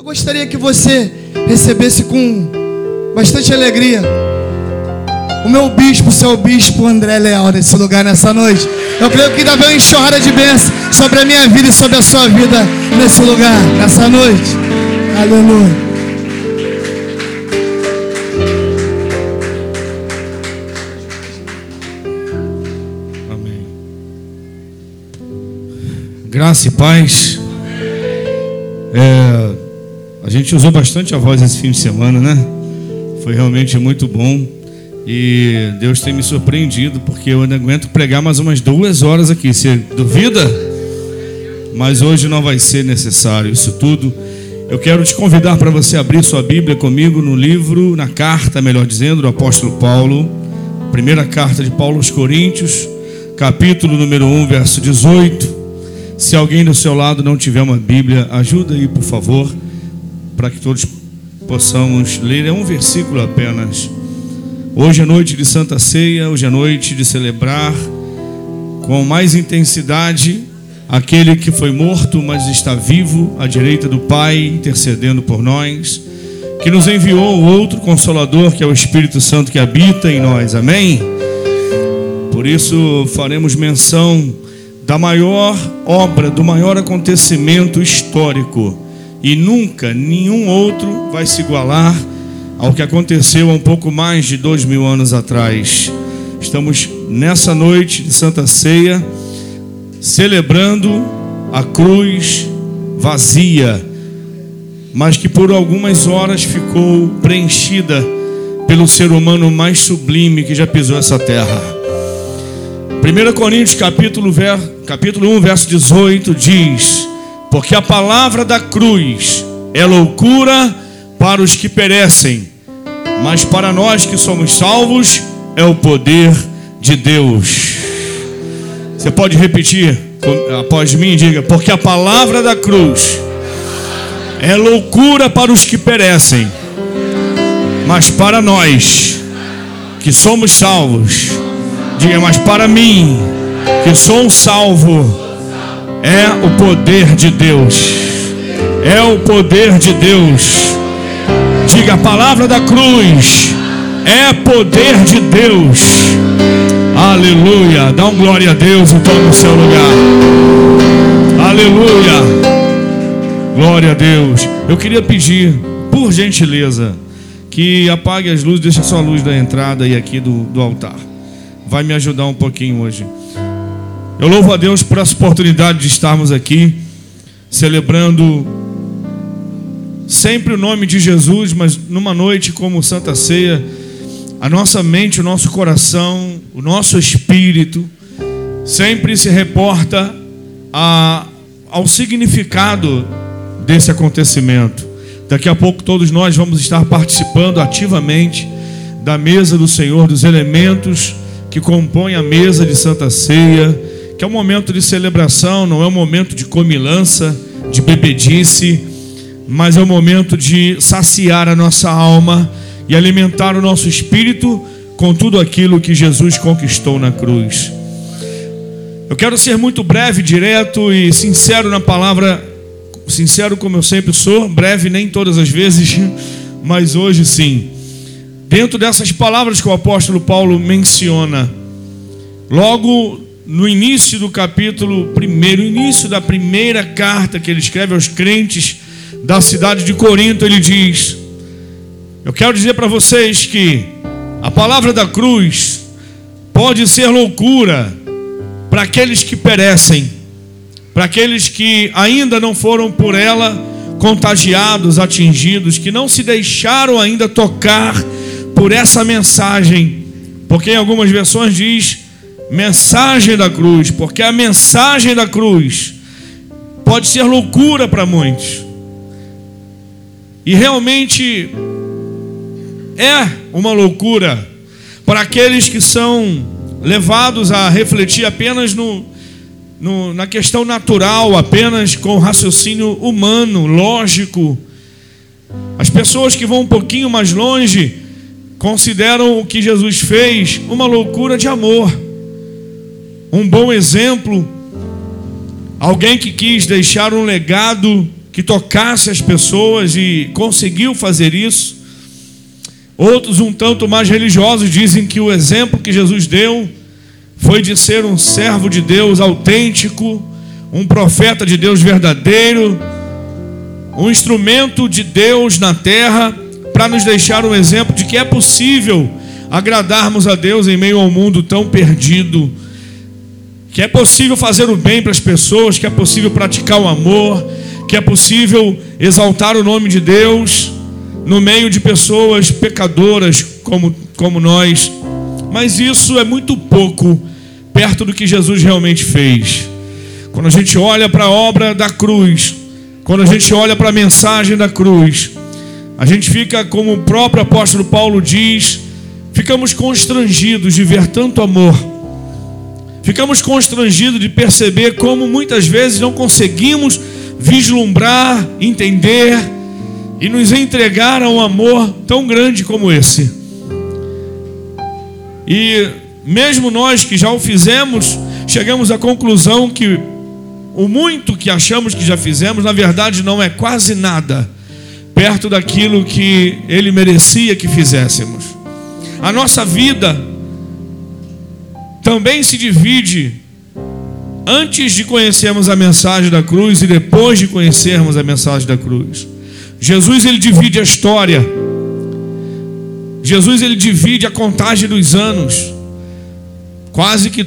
Eu gostaria que você recebesse com bastante alegria o meu bispo, seu bispo André Leal, nesse lugar, nessa noite. Eu creio que ainda vem uma enxurrada de bênção sobre a minha vida e sobre a sua vida nesse lugar, nessa noite. Aleluia. Graça e paz. É, a gente usou bastante a voz esse fim de semana, né? Foi realmente muito bom. E Deus tem me surpreendido, porque eu ainda aguento pregar mais umas duas horas aqui. Você duvida? Mas hoje não vai ser necessário isso tudo. Eu quero te convidar para você abrir sua Bíblia comigo no livro, na carta, melhor dizendo, do apóstolo Paulo. Primeira carta de Paulo aos Coríntios, capítulo número 1, verso 18. Se alguém do seu lado não tiver uma Bíblia, ajuda aí, por favor, para que todos possamos ler. É um versículo apenas. Hoje é noite de Santa Ceia, hoje é noite de celebrar com mais intensidade aquele que foi morto, mas está vivo à direita do Pai, intercedendo por nós, que nos enviou o outro consolador, que é o Espírito Santo que habita em nós. Amém? Por isso faremos menção da maior obra, do maior acontecimento histórico. E nunca nenhum outro vai se igualar ao que aconteceu há um pouco mais de dois mil anos atrás. Estamos nessa noite de Santa Ceia, celebrando a cruz vazia, mas que por algumas horas ficou preenchida pelo ser humano mais sublime que já pisou essa terra. 1 Coríntios capítulo, ver, capítulo 1, verso 18 diz: Porque a palavra da cruz é loucura para os que perecem, mas para nós que somos salvos é o poder de Deus. Você pode repetir após mim, diga: Porque a palavra da cruz é loucura para os que perecem, mas para nós que somos salvos Diga, mas para mim, que sou um salvo, é o poder de Deus. É o poder de Deus. Diga, a palavra da cruz é poder de Deus. Aleluia. Dá um glória a Deus então no seu lugar. Aleluia. Glória a Deus. Eu queria pedir, por gentileza, que apague as luzes, deixe só a luz da entrada e aqui do, do altar vai me ajudar um pouquinho hoje. Eu louvo a Deus por essa oportunidade de estarmos aqui celebrando sempre o nome de Jesus, mas numa noite como Santa Ceia, a nossa mente, o nosso coração, o nosso espírito sempre se reporta a, ao significado desse acontecimento. Daqui a pouco todos nós vamos estar participando ativamente da mesa do Senhor, dos elementos que compõe a mesa de Santa Ceia, que é um momento de celebração, não é um momento de comilança, de bebedice, mas é um momento de saciar a nossa alma e alimentar o nosso espírito com tudo aquilo que Jesus conquistou na cruz. Eu quero ser muito breve, direto e sincero na palavra, sincero como eu sempre sou, breve nem todas as vezes, mas hoje sim. Dentro dessas palavras que o apóstolo Paulo menciona, logo no início do capítulo primeiro, início da primeira carta que ele escreve aos crentes da cidade de Corinto, ele diz: Eu quero dizer para vocês que a palavra da cruz pode ser loucura para aqueles que perecem, para aqueles que ainda não foram por ela contagiados, atingidos, que não se deixaram ainda tocar por essa mensagem, porque em algumas versões diz mensagem da cruz, porque a mensagem da cruz pode ser loucura para muitos. E realmente é uma loucura para aqueles que são levados a refletir apenas no, no, na questão natural, apenas com raciocínio humano, lógico. As pessoas que vão um pouquinho mais longe consideram o que Jesus fez uma loucura de amor, um bom exemplo, alguém que quis deixar um legado que tocasse as pessoas e conseguiu fazer isso. Outros, um tanto mais religiosos, dizem que o exemplo que Jesus deu foi de ser um servo de Deus autêntico, um profeta de Deus verdadeiro, um instrumento de Deus na terra, para nos deixar um exemplo de que é possível agradarmos a Deus em meio ao mundo tão perdido, que é possível fazer o bem para as pessoas, que é possível praticar o amor, que é possível exaltar o nome de Deus no meio de pessoas pecadoras como, como nós. Mas isso é muito pouco perto do que Jesus realmente fez. Quando a gente olha para a obra da cruz, quando a gente olha para a mensagem da cruz, a gente fica, como o próprio apóstolo Paulo diz, ficamos constrangidos de ver tanto amor. Ficamos constrangidos de perceber como muitas vezes não conseguimos vislumbrar, entender e nos entregar a um amor tão grande como esse. E mesmo nós que já o fizemos, chegamos à conclusão que o muito que achamos que já fizemos, na verdade, não é quase nada perto daquilo que ele merecia que fizéssemos. A nossa vida também se divide antes de conhecermos a mensagem da cruz e depois de conhecermos a mensagem da cruz. Jesus ele divide a história. Jesus ele divide a contagem dos anos. Quase que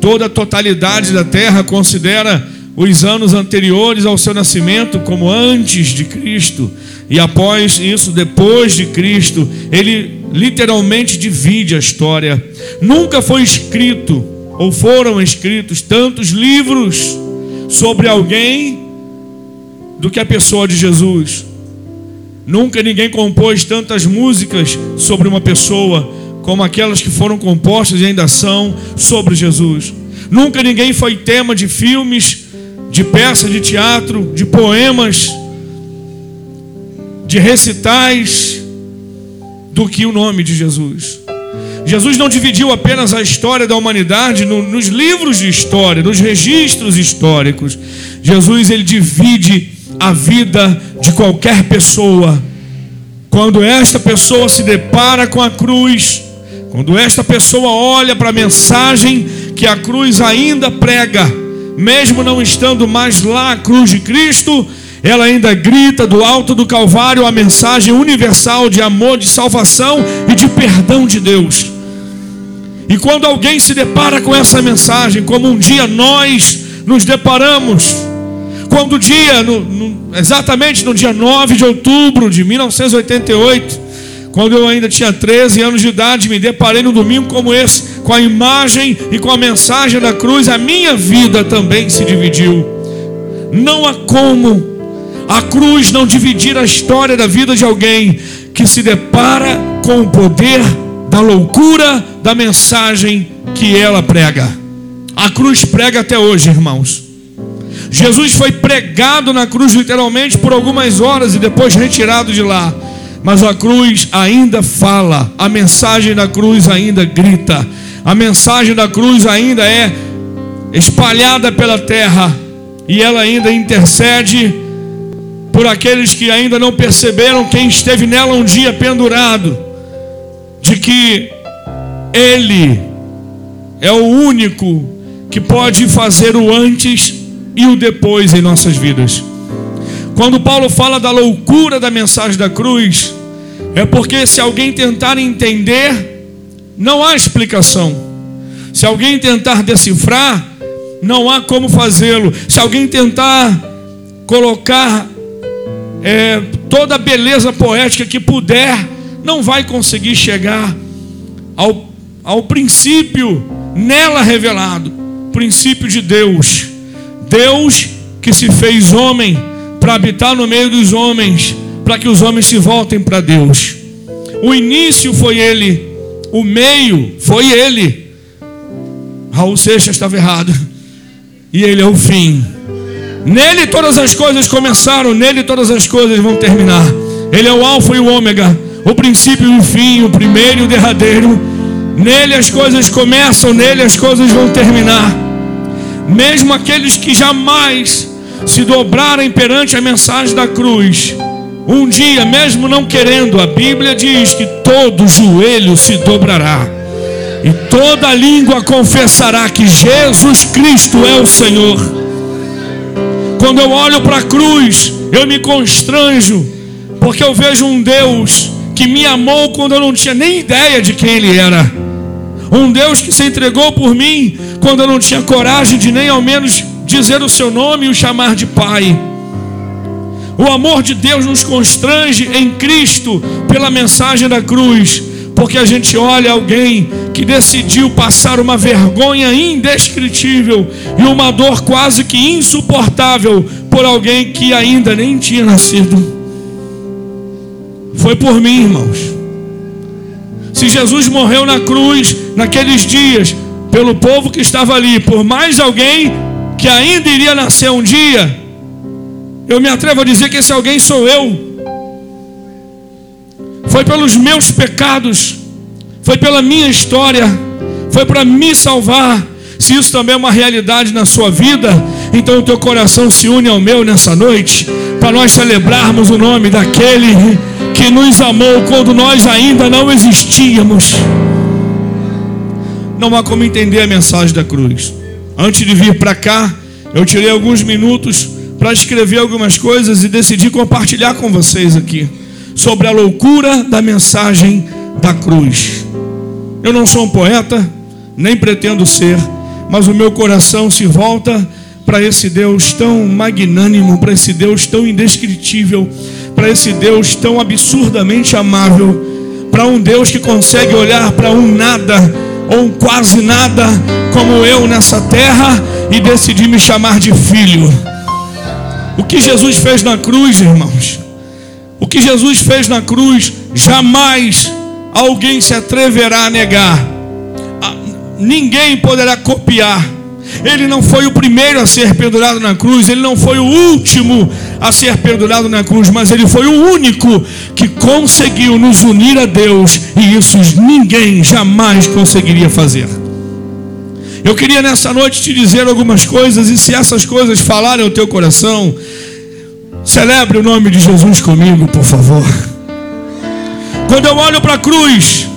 toda a totalidade da terra considera os anos anteriores ao seu nascimento como antes de Cristo e após isso depois de Cristo. Ele literalmente divide a história. Nunca foi escrito ou foram escritos tantos livros sobre alguém do que a pessoa de Jesus. Nunca ninguém compôs tantas músicas sobre uma pessoa como aquelas que foram compostas e ainda são sobre Jesus. Nunca ninguém foi tema de filmes, de peças de teatro, de poemas, de recitais do que o nome de Jesus. Jesus não dividiu apenas a história da humanidade no, nos livros de história, nos registros históricos. Jesus ele divide a vida de qualquer pessoa. Quando esta pessoa se depara com a cruz, quando esta pessoa olha para a mensagem que a cruz ainda prega, mesmo não estando mais lá a cruz de Cristo, ela ainda grita do alto do Calvário a mensagem universal de amor, de salvação e de perdão de Deus. E quando alguém se depara com essa mensagem, como um dia nós nos deparamos, quando o dia, no, no, exatamente no dia 9 de outubro de 1988, quando eu ainda tinha 13 anos de idade, me deparei num domingo como esse, com a imagem e com a mensagem da cruz, a minha vida também se dividiu. Não há como a cruz não dividir a história da vida de alguém que se depara com o poder da loucura da mensagem que ela prega. A cruz prega até hoje, irmãos. Jesus foi pregado na cruz literalmente por algumas horas e depois retirado de lá. Mas a cruz ainda fala, a mensagem da cruz ainda grita, a mensagem da cruz ainda é espalhada pela terra e ela ainda intercede por aqueles que ainda não perceberam quem esteve nela um dia pendurado de que Ele é o único que pode fazer o antes e o depois em nossas vidas. Quando Paulo fala da loucura da mensagem da cruz, é porque se alguém tentar entender, não há explicação. Se alguém tentar decifrar, não há como fazê-lo. Se alguém tentar colocar é, toda beleza poética que puder não vai conseguir chegar ao, ao princípio nela revelado princípio de Deus. Deus que se fez homem para habitar no meio dos homens, para que os homens se voltem para Deus. O início foi Ele, o meio foi Ele. Raul Seixas estava errado, e Ele é o fim. Nele todas as coisas começaram, nele todas as coisas vão terminar. Ele é o Alfa e o Ômega, o princípio e o fim, o primeiro e o derradeiro. Nele as coisas começam, nele as coisas vão terminar. Mesmo aqueles que jamais se dobrarem perante a mensagem da cruz, um dia, mesmo não querendo, a Bíblia diz que todo joelho se dobrará e toda língua confessará que Jesus Cristo é o Senhor. Quando eu olho para a cruz, eu me constranjo, porque eu vejo um Deus que me amou quando eu não tinha nem ideia de quem Ele era. Um Deus que se entregou por mim quando eu não tinha coragem de nem ao menos dizer o seu nome e o chamar de Pai. O amor de Deus nos constrange em Cristo pela mensagem da cruz, porque a gente olha alguém que decidiu passar uma vergonha indescritível e uma dor quase que insuportável por alguém que ainda nem tinha nascido. Foi por mim, irmãos. Se Jesus morreu na cruz naqueles dias, pelo povo que estava ali, por mais alguém que ainda iria nascer um dia, eu me atrevo a dizer que esse alguém sou eu. Foi pelos meus pecados, foi pela minha história, foi para me salvar. Se isso também é uma realidade na sua vida, então o teu coração se une ao meu nessa noite, para nós celebrarmos o nome daquele que nos amou quando nós ainda não existíamos. Não há como entender a mensagem da cruz. Antes de vir para cá, eu tirei alguns minutos para escrever algumas coisas e decidi compartilhar com vocês aqui sobre a loucura da mensagem da cruz. Eu não sou um poeta, nem pretendo ser, mas o meu coração se volta para esse Deus tão magnânimo, para esse Deus tão indescritível, para esse Deus tão absurdamente amável, para um Deus que consegue olhar para um nada ou um quase nada como eu nessa terra e decidir me chamar de filho. O que Jesus fez na cruz, irmãos? O que Jesus fez na cruz, jamais alguém se atreverá a negar. Ah, ninguém poderá copiar. Ele não foi o primeiro a ser pendurado na cruz, ele não foi o último a ser pendurado na cruz, mas ele foi o único que conseguiu nos unir a Deus, e isso ninguém jamais conseguiria fazer. Eu queria nessa noite te dizer algumas coisas, e se essas coisas falarem ao teu coração, celebre o nome de Jesus comigo, por favor. Quando eu olho para a cruz,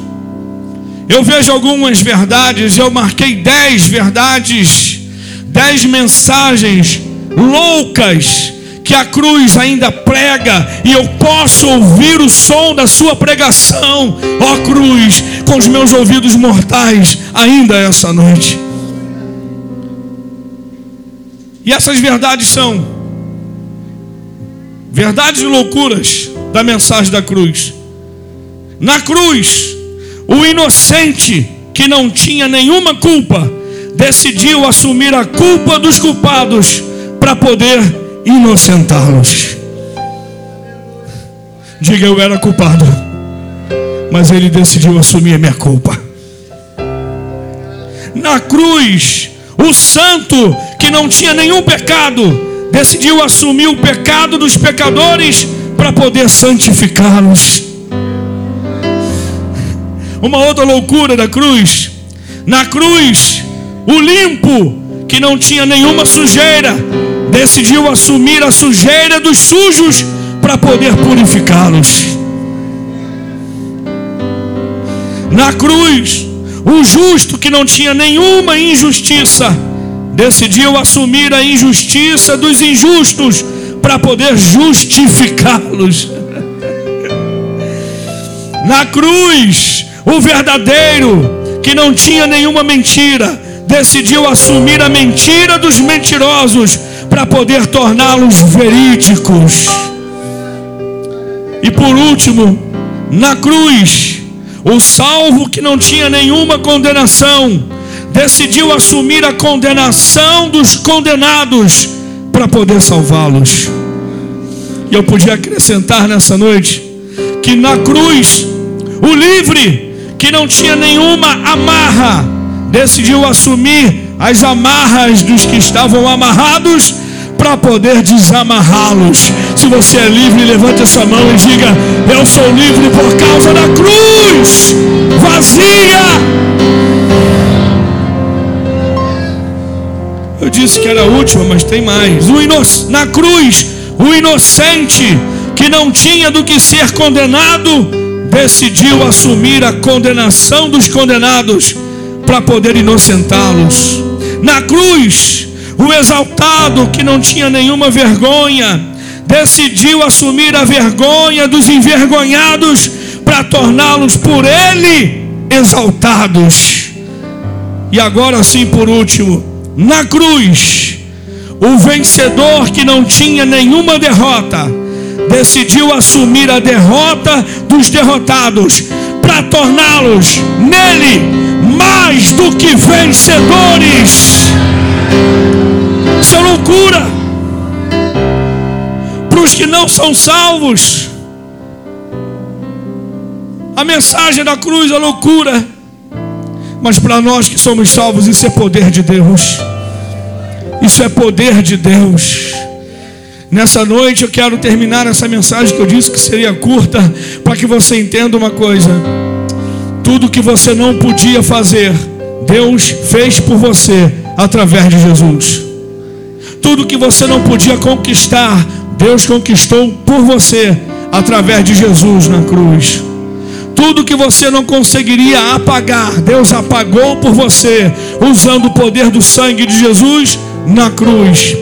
eu vejo algumas verdades, eu marquei dez verdades, dez mensagens loucas que a cruz ainda prega e eu posso ouvir o som da sua pregação, ó cruz, com os meus ouvidos mortais, ainda essa noite. E essas verdades são verdades e loucuras da mensagem da cruz. Na cruz, o inocente que não tinha nenhuma culpa decidiu assumir a culpa dos culpados para poder inocentá-los. Diga, eu era culpado, mas ele decidiu assumir a minha culpa. Na cruz, o santo que não tinha nenhum pecado decidiu assumir o pecado dos pecadores para poder santificá-los. Uma outra loucura da cruz. Na cruz, o limpo, que não tinha nenhuma sujeira, decidiu assumir a sujeira dos sujos para poder purificá-los. Na cruz, o justo que não tinha nenhuma injustiça, decidiu assumir a injustiça dos injustos para poder justificá-los. Na cruz, o verdadeiro, que não tinha nenhuma mentira, decidiu assumir a mentira dos mentirosos para poder torná-los verídicos. E por último, na cruz, o salvo que não tinha nenhuma condenação, decidiu assumir a condenação dos condenados para poder salvá-los. E eu podia acrescentar nessa noite que na cruz, o livre que não tinha nenhuma amarra, decidiu assumir as amarras dos que estavam amarrados para poder desamarrá-los. Se você é livre, levante a sua mão e diga: Eu sou livre por causa da cruz vazia. Eu disse que era a última, mas tem mais. Na cruz, o inocente que não tinha do que ser condenado, decidiu assumir a condenação dos condenados para poder inocentá-los. Na cruz, o exaltado que não tinha nenhuma vergonha, decidiu assumir a vergonha dos envergonhados para torná-los por ele exaltados. E agora sim, por último, na cruz, o vencedor que não tinha nenhuma derrota, decidiu assumir a derrota dos derrotados para torná-los nele mais do que vencedores. Isso é loucura. Para os que não são salvos, a mensagem da cruz é loucura. Mas para nós que somos salvos, isso é poder de Deus. Isso é poder de Deus. Nessa noite eu quero terminar essa mensagem que eu disse que seria curta, para que você entenda uma coisa. Tudo que você não podia fazer, Deus fez por você através de Jesus. Tudo que você não podia conquistar, Deus conquistou por você através de Jesus na cruz. Tudo que você não conseguiria apagar, Deus apagou por você, usando o poder do sangue de Jesus na cruz.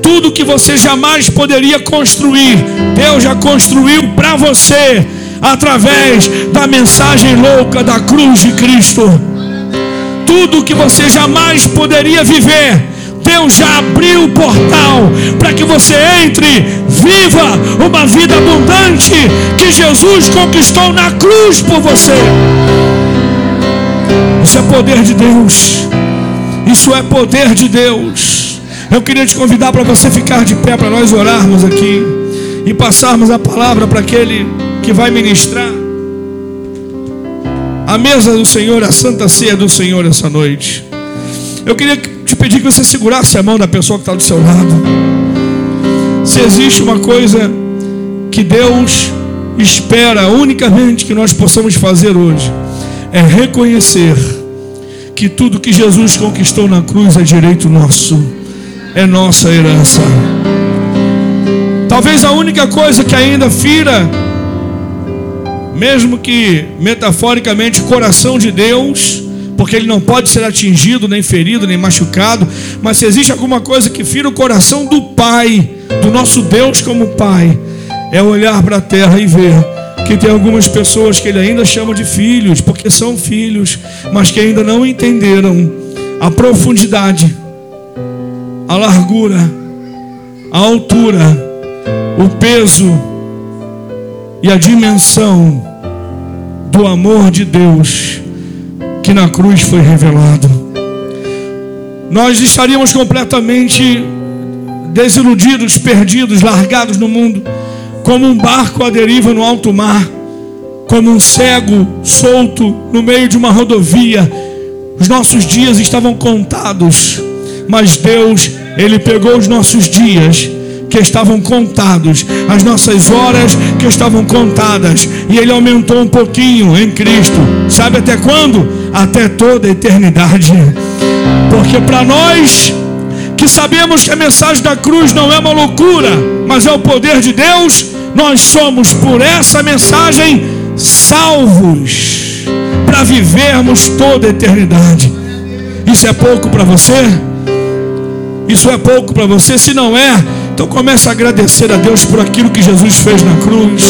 Tudo que você jamais poderia construir, Deus já construiu para você, através da mensagem louca da cruz de Cristo. Tudo que você jamais poderia viver, Deus já abriu o portal para que você entre, viva uma vida abundante que Jesus conquistou na cruz por você. Isso é poder de Deus. Isso é poder de Deus. Eu queria te convidar para você ficar de pé para nós orarmos aqui e passarmos a palavra para aquele que vai ministrar. A mesa do Senhor, a santa ceia do Senhor essa noite. Eu queria te pedir que você segurasse a mão da pessoa que está do seu lado. Se existe uma coisa que Deus espera unicamente que nós possamos fazer hoje, é reconhecer que tudo que Jesus conquistou na cruz é direito nosso, é nossa herança. Talvez a única coisa que ainda fira, mesmo que metaforicamente, coração de Deus, porque ele não pode ser atingido, nem ferido, nem machucado, mas se existe alguma coisa que fira o coração do Pai, do nosso Deus como Pai, é olhar para a terra e ver que tem algumas pessoas que ele ainda chama de filhos, porque são filhos, mas que ainda não entenderam a profundidade, a largura, a altura, o peso e a dimensão do amor de Deus que na cruz foi revelado. Nós estaríamos completamente desiludidos, perdidos, largados no mundo, como um barco à deriva no alto mar, como um cego solto no meio de uma rodovia. Os nossos dias estavam contados, mas Deus, Ele pegou os nossos dias que estavam contados, as nossas horas que estavam contadas, e Ele aumentou um pouquinho em Cristo. Sabe até quando? Até toda a eternidade. Porque para nós que sabemos que a mensagem da cruz não é uma loucura, mas é o poder de Deus, nós somos por essa mensagem salvos para vivermos toda a eternidade. Isso é pouco para você? Isso é pouco para você? Se não é, então comece a agradecer a Deus por aquilo que Jesus fez na cruz.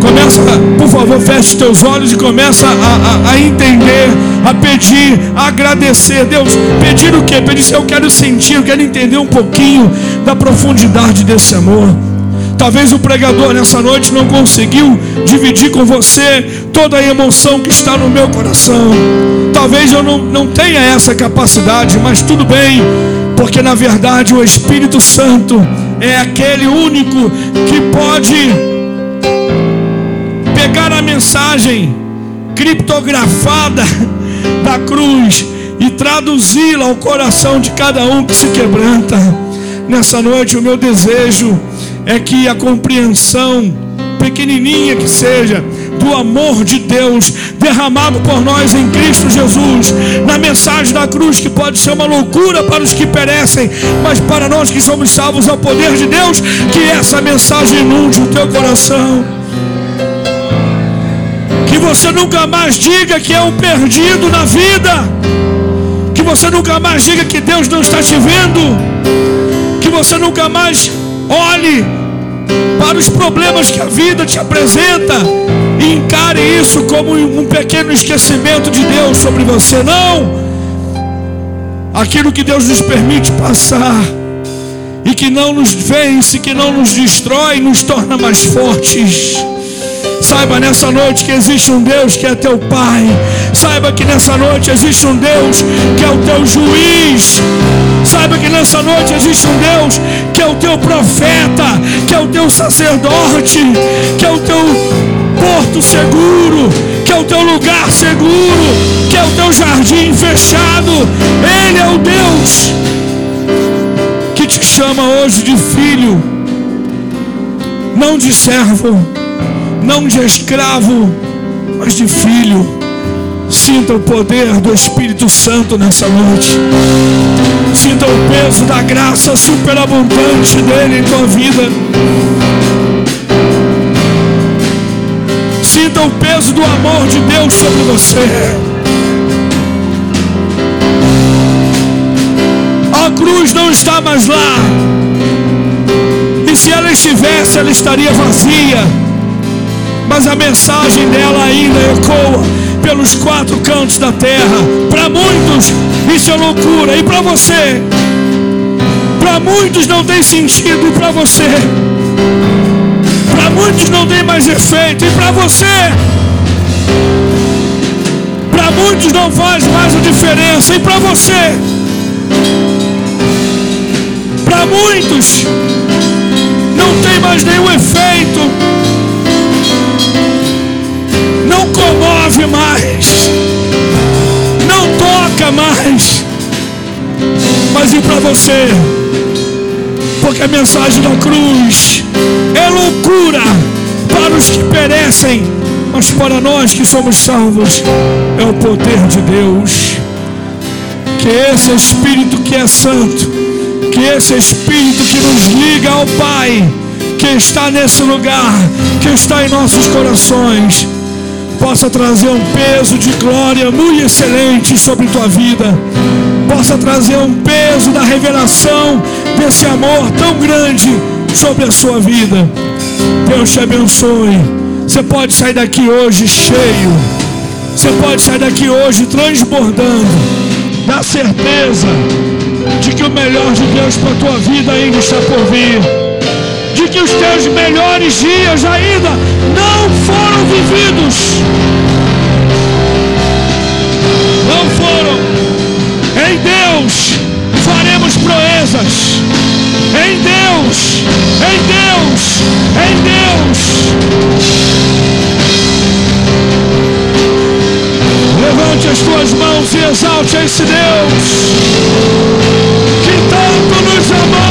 Começa, por favor, feche os teus olhos e começa a, a, a, entender, a pedir, a agradecer. Deus, pedir o que? Pedir eu quero sentir, eu quero entender um pouquinho da profundidade desse amor. Talvez o pregador nessa noite não conseguiu dividir com você toda a emoção que está no meu coração. Talvez eu não, não tenha essa capacidade, mas tudo bem porque na verdade o Espírito Santo é aquele único que pode pegar a mensagem criptografada da cruz e traduzi-la ao coração de cada um que se quebranta. Nessa noite, o meu desejo é que a compreensão, pequenininha que seja, do amor de Deus derramado por nós em Cristo Jesus, na mensagem da cruz que pode ser uma loucura para os que perecem, mas para nós que somos salvos ao poder de Deus, que essa mensagem inunde o teu coração. Que você nunca mais diga que é um perdido na vida. Que você nunca mais diga que Deus não está te vendo. Que você nunca mais olhe para os problemas que a vida te apresenta e encare isso como um pequeno esquecimento de Deus sobre você. Não! Aquilo que Deus nos permite passar e que não nos vence, que não nos destrói, nos torna mais fortes. Saiba nessa noite que existe um Deus que é teu Pai. Saiba que nessa noite existe um Deus que é o teu juiz. Saiba que nessa noite existe um Deus que é o teu profeta, que é o teu sacerdote, que é o teu porto seguro, que é o teu lugar seguro, que é o teu jardim fechado. Ele é o Deus que te chama hoje de filho, não de servo não de escravo, mas de filho. Sinta o poder do Espírito Santo nessa noite. Sinta o peso da graça superabundante dele em tua vida. Sinta o peso do amor de Deus sobre você. A cruz não está mais lá. E se ela estivesse, ela estaria vazia mas a mensagem dela ainda ecoa pelos quatro cantos da terra. Para muitos isso é loucura, e para você? Para muitos não tem sentido, e para você? Para muitos não tem mais efeito, e para você? Para muitos não faz mais a diferença, e para você? Para muitos não tem mais nenhum efeito Para você? Porque a mensagem da cruz é loucura para os que perecem, mas para nós que somos salvos é o poder de Deus. Que esse Espírito que é santo, que esse Espírito que nos liga ao Pai, que está nesse lugar, que está em nossos corações, possa trazer um peso de glória muito excelente sobre tua vida, possa trazer um peso da revelação desse amor tão grande sobre a sua vida. Deus te abençoe. Você pode sair daqui hoje cheio, você pode sair daqui hoje transbordando da certeza de que o melhor de Deus para a tua vida ainda está por vir de que os teus melhores dias ainda não foram vividos. Não foram. Em Deus faremos proezas. Em Deus, em Deus, em Deus. Levante as tuas mãos e exalte esse Deus que tanto nos amou.